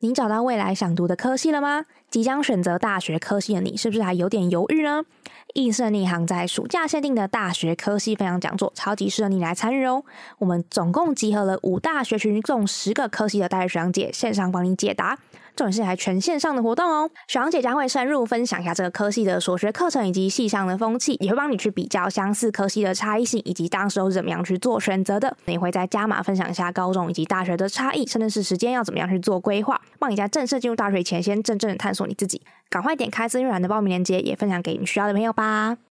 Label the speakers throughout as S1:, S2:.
S1: 你找到未来想读的科系了吗？即将选择大学科系的你，是不是还有点犹豫呢？易胜逆行在暑假限定的大学科系分享讲座，超级适合你来参与哦！我们总共集合了五大学群，共十个科系的大学学长姐，线上帮你解答。重点是还全线上的活动哦，学长姐将会深入分享一下这个科系的所学课程以及系上的风气，也会帮你去比较相似科系的差异性，以及当时候是怎么样去做选择的。也会在加码分享一下高中以及大学的差异，甚至是时间要怎么样去做规划，帮你在正式进入大学前先真正的探索你自己。赶快点开资讯栏的报名链接，也分享给你需要的朋友吧。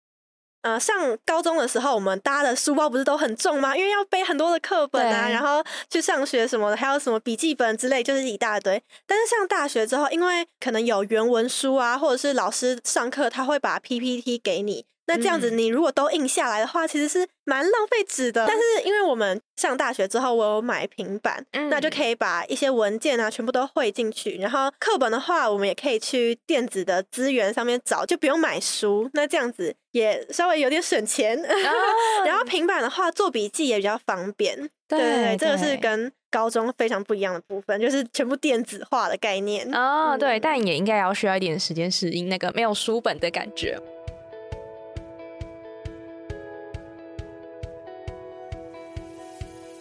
S2: 呃，上高中的时候，我们搭的书包不是都很重吗？因为要背很多的课本啊，然后去上学什么的，还有什么笔记本之类，就是一大堆。但是上大学之后，因为可能有原文书啊，或者是老师上课他会把 PPT 给你。那这样子，你如果都印下来的话，其实是蛮浪费纸的。但是因为我们上大学之后，我有买平板，那就可以把一些文件啊全部都汇进去。然后课本的话，我们也可以去电子的资源上面找，就不用买书。那这样子也稍微有点省钱。然后平板的话，做笔记也比较方便。对对对，这个是跟高中非常不一样的部分，就是全部电子化的概念。
S1: 哦，对，但也应该要需要一点时间适应那个没有书本的感觉。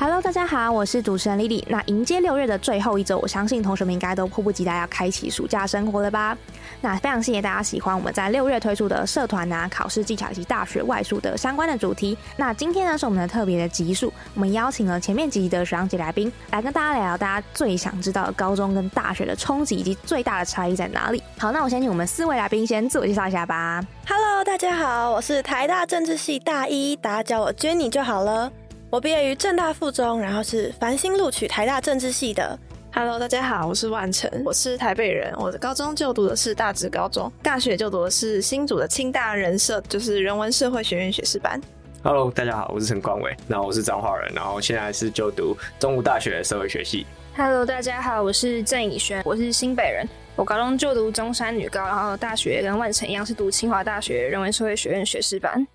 S1: Hello，大家好，我是主持人 Lily。那迎接六月的最后一周，我相信同学们应该都迫不及待要开启暑假生活了吧？那非常谢谢大家喜欢我们在六月推出的社团啊、考试技巧以及大学外宿的相关的主题。那今天呢是我们的特别的集数，我们邀请了前面几集的学长姐来宾来跟大家聊聊大家最想知道的高中跟大学的冲击以及最大的差异在哪里。好，那我先请我们四位来宾先自我介绍一下吧。
S2: Hello，大家好，我是台大政治系大一，大家叫我 Jenny 就好了。我毕业于正大附中，然后是繁星录取台大政治系的。
S3: Hello，大家好，我是万成，我是台北人，我的高中就读的是大直高中，大学就读的是新竹的清大人社，就是人文社会学院学士班。
S4: Hello，大家好，我是陈光伟，然后我是彰化人，然后现在是就读中武大学社会学系。
S5: Hello，大家好，我是郑以轩，我是新北人，我高中就读中山女高，然后大学跟万成一样是读清华大学人文社会学院学士班。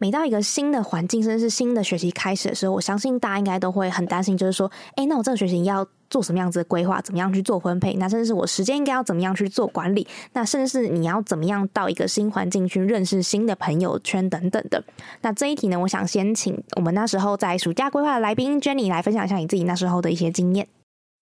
S1: 每到一个新的环境，甚至是新的学习开始的时候，我相信大家应该都会很担心，就是说，哎，那我这个学习要做什么样子的规划？怎么样去做分配？那甚至是我时间应该要怎么样去做管理？那甚至是你要怎么样到一个新环境去认识新的朋友圈等等的。那这一题呢，我想先请我们那时候在暑假规划的来宾 Jenny 来分享一下你自己那时候的一些经验。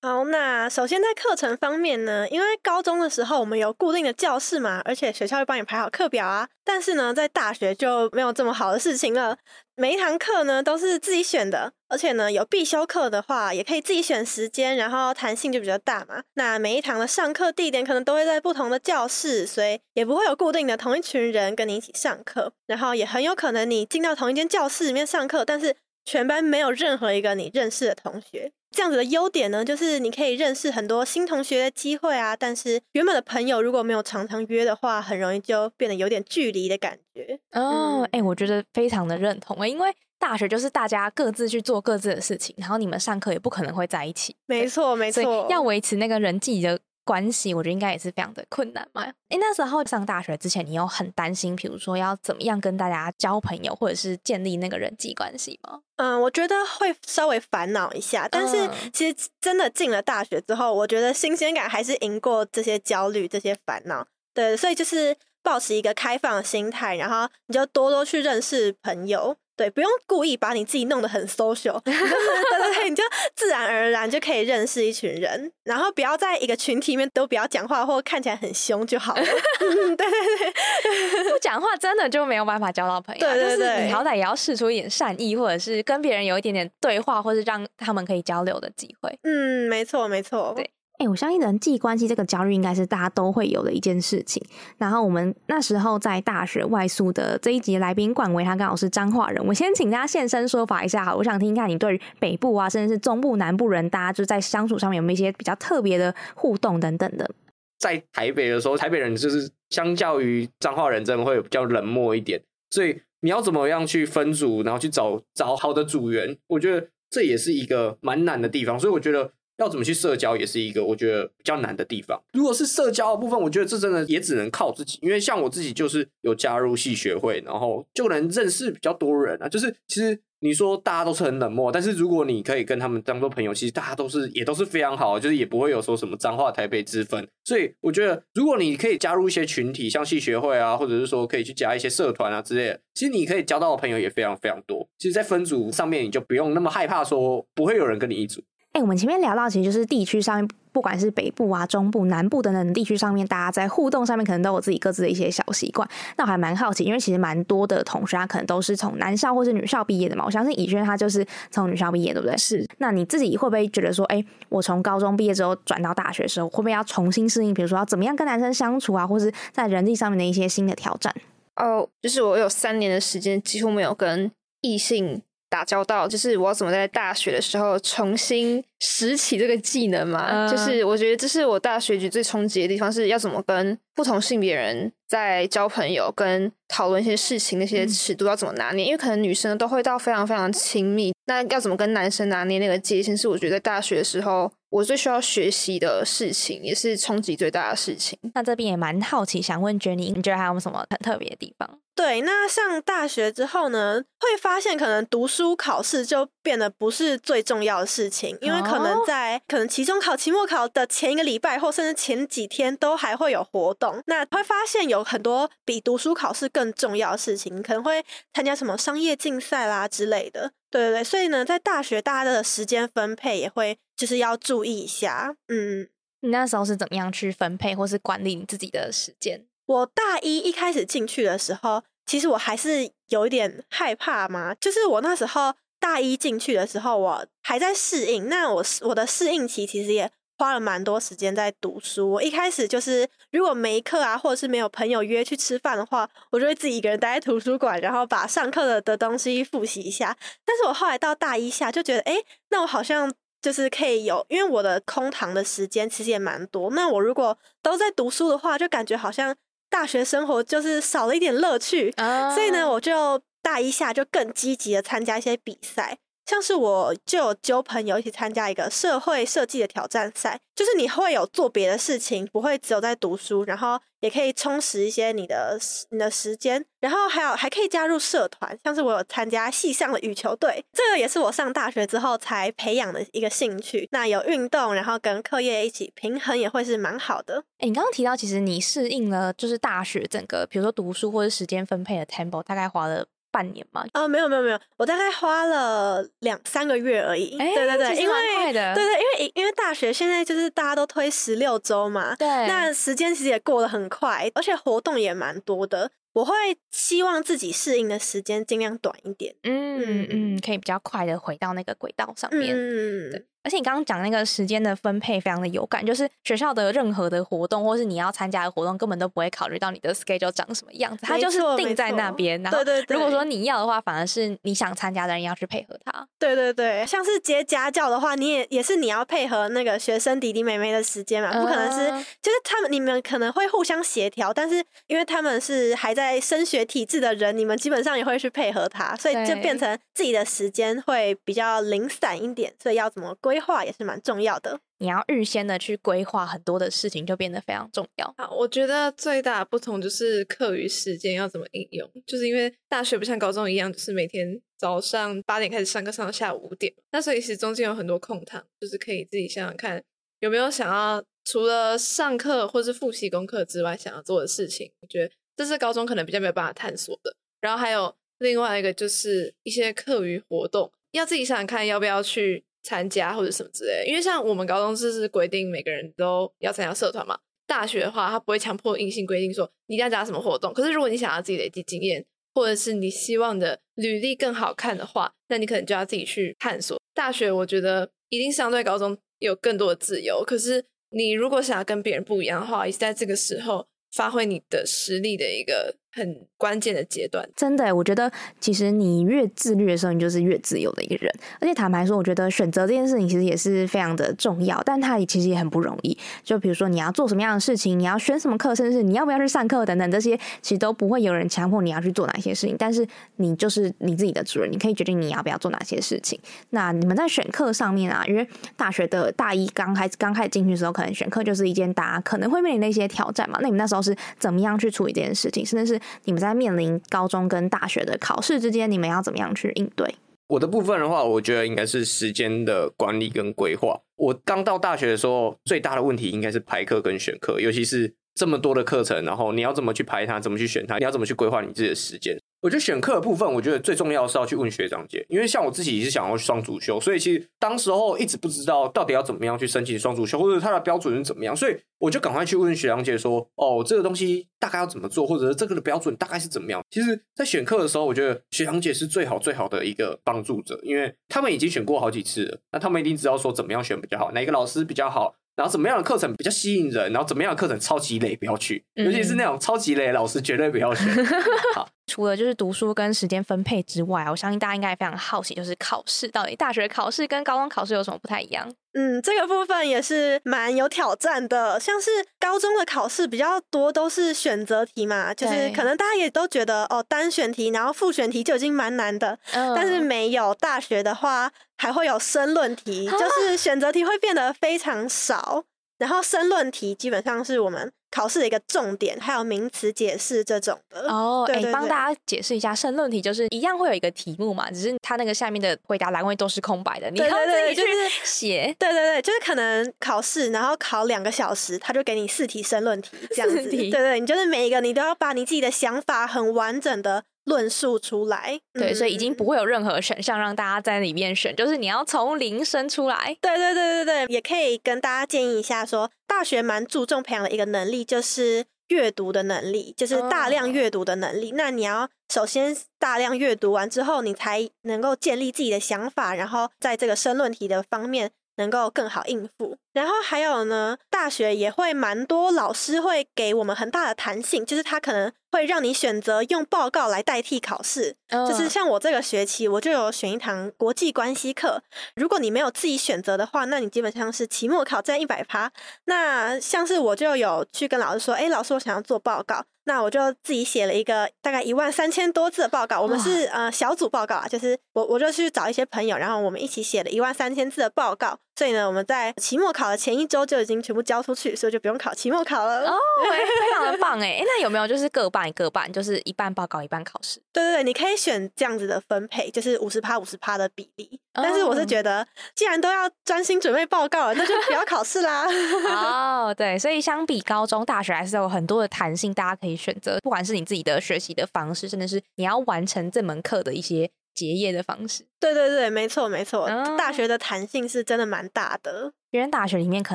S2: 好，那首先在课程方面呢，因为高中的时候我们有固定的教室嘛，而且学校会帮你排好课表啊。但是呢，在大学就没有这么好的事情了。每一堂课呢都是自己选的，而且呢有必修课的话，也可以自己选时间，然后弹性就比较大嘛。那每一堂的上课地点可能都会在不同的教室，所以也不会有固定的同一群人跟你一起上课。然后也很有可能你进到同一间教室里面上课，但是全班没有任何一个你认识的同学。这样子的优点呢，就是你可以认识很多新同学的机会啊。但是原本的朋友如果没有常常约的话，很容易就变得有点距离的感觉。
S1: 哦，哎，我觉得非常的认同因为大学就是大家各自去做各自的事情，然后你们上课也不可能会在一起。
S2: 没错，没错，
S1: 要维持那个人际的。关系，我觉得应该也是非常的困难嘛。诶，那时候上大学之前，你有很担心，比如说要怎么样跟大家交朋友，或者是建立那个人际关系吗？
S2: 嗯，我觉得会稍微烦恼一下，但是其实真的进了大学之后，我觉得新鲜感还是赢过这些焦虑、这些烦恼。对，所以就是保持一个开放的心态，然后你就多多去认识朋友。对，不用故意把你自己弄得很 social，对对对，你就自然而然就可以认识一群人，然后不要在一个群体里面都不要讲话或看起来很凶就好了。对对
S1: 对，不讲话真的就没有办法交到朋友。
S2: 对对对，
S1: 你好歹也要试出一点善意，或者是跟别人有一点点对话，或是让他们可以交流的机会。
S2: 嗯，没错没错，
S1: 对。哎，我相信人际关系这个焦虑应该是大家都会有的一件事情。然后我们那时候在大学外宿的这一集来宾冠维，他刚好是彰化人。我先请大家现身说法一下，好，我想听一下你对于北部啊，甚至是中部、南部人，大家就在相处上面有没有一些比较特别的互动等等的。
S4: 在台北的时候，台北人就是相较于彰化人，真的会比较冷漠一点。所以你要怎么样去分组，然后去找找好的组员，我觉得这也是一个蛮难的地方。所以我觉得要怎么去社交，也是一个我觉得比较难的地方。如果是社交的部分，我觉得这真的也只能靠自己，因为像我自己就是有加入系学会，然后就能认识比较多人啊。就是其实。你说大家都是很冷漠，但是如果你可以跟他们当做朋友，其实大家都是也都是非常好，就是也不会有说什么脏话台北之分。所以我觉得，如果你可以加入一些群体，像系学会啊，或者是说可以去加一些社团啊之类的，其实你可以交到的朋友也非常非常多。其实，在分组上面，你就不用那么害怕说不会有人跟你一组。
S1: 哎，我们前面聊到，其实就是地区上面。不管是北部啊、中部、南部等等地区上面，大家在互动上面可能都有自己各自的一些小习惯。那我还蛮好奇，因为其实蛮多的同学他可能都是从男校或是女校毕业的嘛。我相信以轩他就是从女校毕业，对不对？
S5: 是。
S1: 那你自己会不会觉得说，哎，我从高中毕业之后转到大学的时候，会不会要重新适应？比如说要怎么样跟男生相处啊，或是在人际上面的一些新的挑战？
S5: 哦，就是我有三年的时间几乎没有跟异性。打交道就是我要怎么在大学的时候重新拾起这个技能嘛？就是我觉得这是我大学局最冲击的地方，是要怎么跟不同性别人在交朋友、跟讨论一些事情那些尺度要怎么拿捏？因为可能女生都会到非常非常亲密，那要怎么跟男生拿捏那个界限？是我觉得在大学的时候我最需要学习的事情，也是冲击最大的事情。
S1: 那这边也蛮好奇，想问 Jenny，你觉得还有什么很特别的地方？
S2: 对，那上大学之后呢，会发现可能读书考试就变得不是最重要的事情，因为可能在可能期中考、期末考的前一个礼拜，或甚至前几天都还会有活动。那会发现有很多比读书考试更重要的事情，可能会参加什么商业竞赛啦之类的。对对对，所以呢，在大学大家的时间分配也会就是要注意一下。嗯，
S1: 你那时候是怎么样去分配或是管理你自己的时间？
S2: 我大一一开始进去的时候，其实我还是有一点害怕嘛。就是我那时候大一进去的时候，我还在适应。那我我的适应期其实也花了蛮多时间在读书。我一开始就是如果没课啊，或者是没有朋友约去吃饭的话，我就会自己一个人待在图书馆，然后把上课的的东西复习一下。但是我后来到大一下就觉得，哎，那我好像就是可以有，因为我的空堂的时间其实也蛮多。那我如果都在读书的话，就感觉好像。大学生活就是少了一点乐趣，所以呢，我就大一下就更积极的参加一些比赛。像是我就有揪朋友一起参加一个社会设计的挑战赛，就是你会有做别的事情，不会只有在读书，然后也可以充实一些你的你的时间，然后还有还可以加入社团，像是我有参加系上的羽球队，这个也是我上大学之后才培养的一个兴趣。那有运动，然后跟课业一起平衡，也会是蛮好的。
S1: 哎，你刚刚提到，其实你适应了就是大学整个，比如说读书或者时间分配的 tempo，大概花了。半年吗？
S2: 啊，没有没有没有，我大概花了两三个月而已。对对对，因为对对，因为因为大学现在就是大家都推十六周嘛，
S1: 对，
S2: 那时间其实也过得很快，而且活动也蛮多的。我会希望自己适应的时间尽量短一点，
S1: 嗯嗯，可以比较快的回到那个轨道上面。嗯。而且你刚刚讲那个时间的分配非常的有感，就是学校的任何的活动，或是你要参加的活动，根本都不会考虑到你的 schedule 长什么样子，它就是定在那边。然后，如果说你要的话，反而是你想参加的人要去配合他。
S2: 对对对，像是接家教的话，你也也是你要配合那个学生弟弟妹妹的时间嘛，不可能是就是他们你们可能会互相协调，但是因为他们是还在升学体制的人，你们基本上也会去配合他，所以就变成自己的时间会比较零散一点，所以要怎么规划也是蛮重要的。
S1: 你要预先的去规划很多的事情，就变得非常重要。
S3: 好，我觉得最大的不同就是课余时间要怎么应用，就是因为大学不像高中一样，就是每天早上八点开始上课，上到下午五点，那所以其实中间有很多空堂，就是可以自己想想看有没有想要除了上课或是复习功课之外想要做的事情。我觉得这是高中可能比较没有办法探索的。然后还有另外一个就是一些课余活动，要自己想想看要不要去。参加或者什么之类，因为像我们高中就是规定每个人都要参加社团嘛。大学的话，他不会强迫硬性规定说你一定要加什么活动。可是如果你想要自己累积经验，或者是你希望的履历更好看的话，那你可能就要自己去探索。大学我觉得一定相对高中有更多的自由，可是你如果想要跟别人不一样的话，也是在这个时候发挥你的实力的一个很关键的阶段。
S1: 真的，我觉得其实你越自律的时候，你就是越自由的一个人。而且坦白说，我觉得选择这件事情其实也是非常的重要，但它也其实也很不容易。就比如说你要做什么样的事情，你要选什么课，甚至是你要不要去上课等等，这些其实都不会有人强迫你要去做哪些事情。但是你就是你自己的主人，你可以决定你要不要做哪些事情。那你们在选课上面啊，因为大学的大一刚开始刚开始进去的时候，可能选课就是一件大家可能会面临的一些挑战嘛。那你们那时候是怎么样去处理这件事情？甚至是你们在面临高中跟大学的考试之间，你们要怎么样去应对？
S4: 我的部分的话，我觉得应该是时间的管理跟规划。我刚到大学的时候，最大的问题应该是排课跟选课，尤其是这么多的课程，然后你要怎么去排它，怎么去选它，你要怎么去规划你自己的时间。我觉得选课的部分，我觉得最重要是要去问学长姐，因为像我自己也是想要双主修，所以其实当时候一直不知道到底要怎么样去申请双主修，或者它的标准是怎么样，所以我就赶快去问学长姐说：“哦，这个东西大概要怎么做，或者是这个的标准大概是怎么样？”其实，在选课的时候，我觉得学长姐是最好最好的一个帮助者，因为他们已经选过好几次了，那他们一定知道说怎么样选比较好，哪一个老师比较好。然后怎么样的课程比较吸引人？然后怎么样的课程超级累，不要去。尤其是那种超级累的老师，绝对不要选。好，
S1: 除了就是读书跟时间分配之外，我相信大家应该也非常好奇，就是考试到底大学考试跟高中考试有什么不太一样？
S2: 嗯，这个部分也是蛮有挑战的。像是高中的考试比较多，都是选择题嘛，就是可能大家也都觉得哦，单选题，然后复选题就已经蛮难的。但是没有大学的话，还会有申论题，就是 选择题会变得非常少。然后申论题基本上是我们考试的一个重点，还有名词解释这种的
S1: 哦。
S2: 哎，
S1: 帮大家解释一下，申论题就是一样会有一个题目嘛，只是它那个下面的回答栏位都是空白的，你要自己去写。
S2: 对对对，就是可能考试，然后考两个小时，他就给你四题申论题这样子。对对，你就是每一个你都要把你自己的想法很完整的。论述出来，
S1: 对，所以已经不会有任何选项让大家在里面选，就是你要从零生出来。
S2: 对对对对对，也可以跟大家建议一下，说大学蛮注重培养的一个能力，就是阅读的能力，就是大量阅读的能力。那你要首先大量阅读完之后，你才能够建立自己的想法，然后在这个申论题的方面能够更好应付。然后还有呢，大学也会蛮多老师会给我们很大的弹性，就是他可能会让你选择用报告来代替考试。就是像我这个学期，我就有选一堂国际关系课。如果你没有自己选择的话，那你基本上是期末考占一百趴。那像是我就有去跟老师说，哎，老师，我想要做报告，那我就自己写了一个大概一万三千多字的报告。我们是呃小组报告啊，就是我我就去找一些朋友，然后我们一起写了一万三千字的报告。所以呢，我们在期末考的前一周就已经全部交出去，所以就不用考期末考了。哦，
S1: 非常的棒哎！那有没有就是各半各半，就是一半报告一半考试？
S2: 对对对，你可以选这样子的分配，就是五十趴五十趴的比例。但是我是觉得，既然都要专心准备报告了，那就不要考试啦。
S1: 哦，对，所以相比高中、大学，还是有很多的弹性，大家可以选择，不管是你自己的学习的方式，甚至是你要完成这门课的一些。结业的方式，
S2: 对对对，没错没错，大学的弹性是真的蛮大的。
S1: 因为大学里面可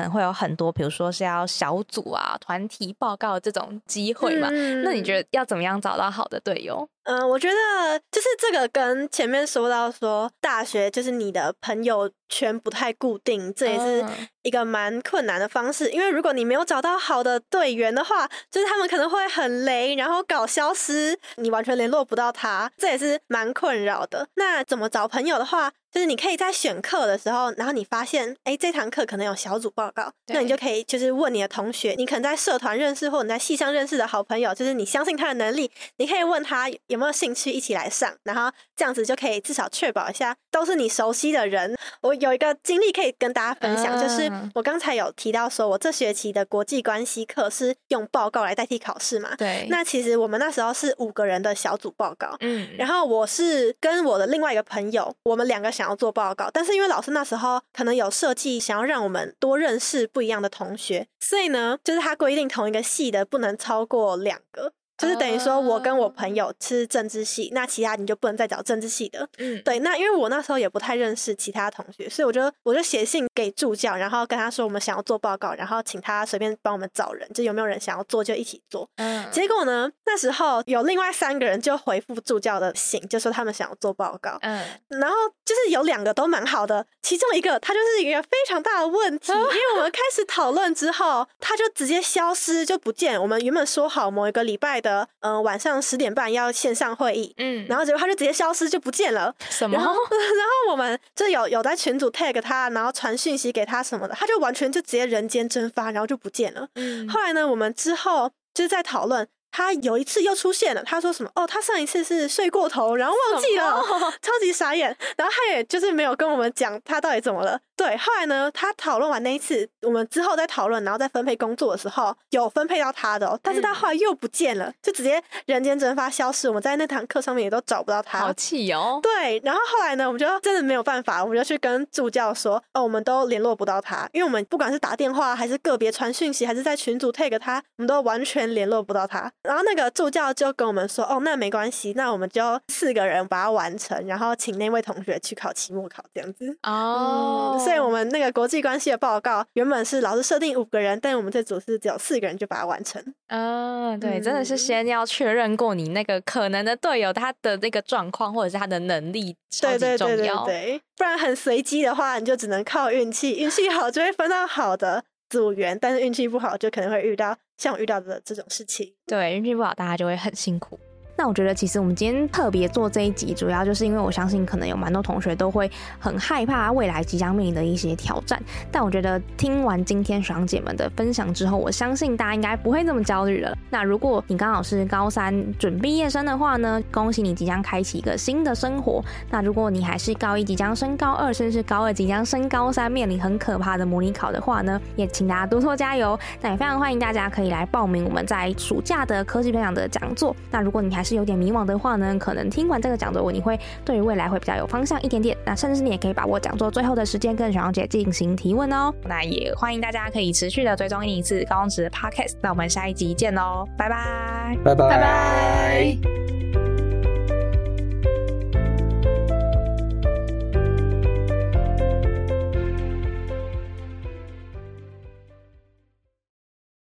S1: 能会有很多，比如说是要小组啊、团体报告这种机会嘛。那你觉得要怎么样找到好的队友？
S2: 嗯，我觉得就是这个跟前面说到说大学就是你的朋友圈不太固定，这也是一个蛮困难的方式。因为如果你没有找到好的队员的话，就是他们可能会很雷，然后搞消失，你完全联络不到他，这也是蛮困扰的。那怎么找朋友的话？就是你可以在选课的时候，然后你发现，哎，这堂课可能有小组报告，那你就可以就是问你的同学，你可能在社团认识或你在系上认识的好朋友，就是你相信他的能力，你可以问他有没有兴趣一起来上，然后这样子就可以至少确保一下都是你熟悉的人。我有一个经历可以跟大家分享，就是我刚才有提到说我这学期的国际关系课是用报告来代替考试嘛？
S1: 对。
S2: 那其实我们那时候是五个人的小组报告，嗯，然后我是跟我的另外一个朋友，我们两个想。要做报告，但是因为老师那时候可能有设计，想要让我们多认识不一样的同学，所以呢，就是他规定同一个系的不能超过两个。就是等于说，我跟我朋友是政治系，那其他你就不能再找政治系的。嗯，对。那因为我那时候也不太认识其他同学，所以我就我就写信给助教，然后跟他说我们想要做报告，然后请他随便帮我们找人，就有没有人想要做就一起做。嗯。结果呢，那时候有另外三个人就回复助教的信，就说他们想要做报告。嗯。然后就是是有两个都蛮好的，其中一个他就是一个非常大的问题，因为我们开始讨论之后，他就直接消失就不见。我们原本说好某一个礼拜的嗯、呃晚上十点半要线上会议，
S1: 嗯，
S2: 然后结果他就直接消失就不见了。
S1: 什么
S2: 然？后，然后我们就有有在群组 tag 他，然后传讯息给他什么的，他就完全就直接人间蒸发，然后就不见了。
S1: 嗯
S2: 后来呢，我们之后就是在讨论，他有一次又出现了，他说什么？哦，他上一次是睡过头，然后忘记了，超级傻眼。然后他也就是没有跟我们讲他到底怎么了。对，后来呢，他讨论完那一次，我们之后再讨论，然后再分配工作的时候，有分配到他的、哦，但是他后来又不见了，就直接人间蒸发消失。我们在那堂课上面也都找不到他。
S1: 好气哦！
S2: 对，然后后来呢，我们就真的没有办法，我们就去跟助教说，哦，我们都联络不到他，因为我们不管是打电话，还是个别传讯息，还是在群组 tag 他，我们都完全联络不到他。然后那个助教就跟我们说，哦，那没关系，那我们就四个人把它完成，然后请那位同学去考期末考这样子。
S1: 哦，
S2: 所以我们那个国际关系的报告原本是老师设定五个人，但我们这组是只有四个人就把它完成。
S1: 嗯，对，真的是
S2: 嗯
S1: 先要确认过你那个可能的队友他的那个状况，或者是他的能力，超级
S2: 对对对对。对，不然很随机的话，你就只能靠运气，运气好就会分到好的组员，但是运气不好就可能会遇到像我遇到的这种事情。
S1: 对，运气不好，大家就会很辛苦。那我觉得，其实我们今天特别做这一集，主要就是因为我相信，可能有蛮多同学都会很害怕未来即将面临的一些挑战。但我觉得听完今天爽姐们的分享之后，我相信大家应该不会这么焦虑了。那如果你刚好是高三准毕业生的话呢，恭喜你即将开启一个新的生活。那如果你还是高一即将升高二，甚至高二即将升高三，面临很可怕的模拟考的话呢，也请大家多多加油。那也非常欢迎大家可以来报名我们在暑假的科技分享的讲座。那如果你还是有点迷惘的话呢，可能听完这个讲座，你会对于未来会比较有方向一点点。那甚至你也可以把握讲座最后的时间跟小杨姐进行提问哦。那也欢迎大家可以持续的追踪一次高中职 Podcast。那我们下一集见喽，拜拜。
S4: 拜拜
S5: 拜拜。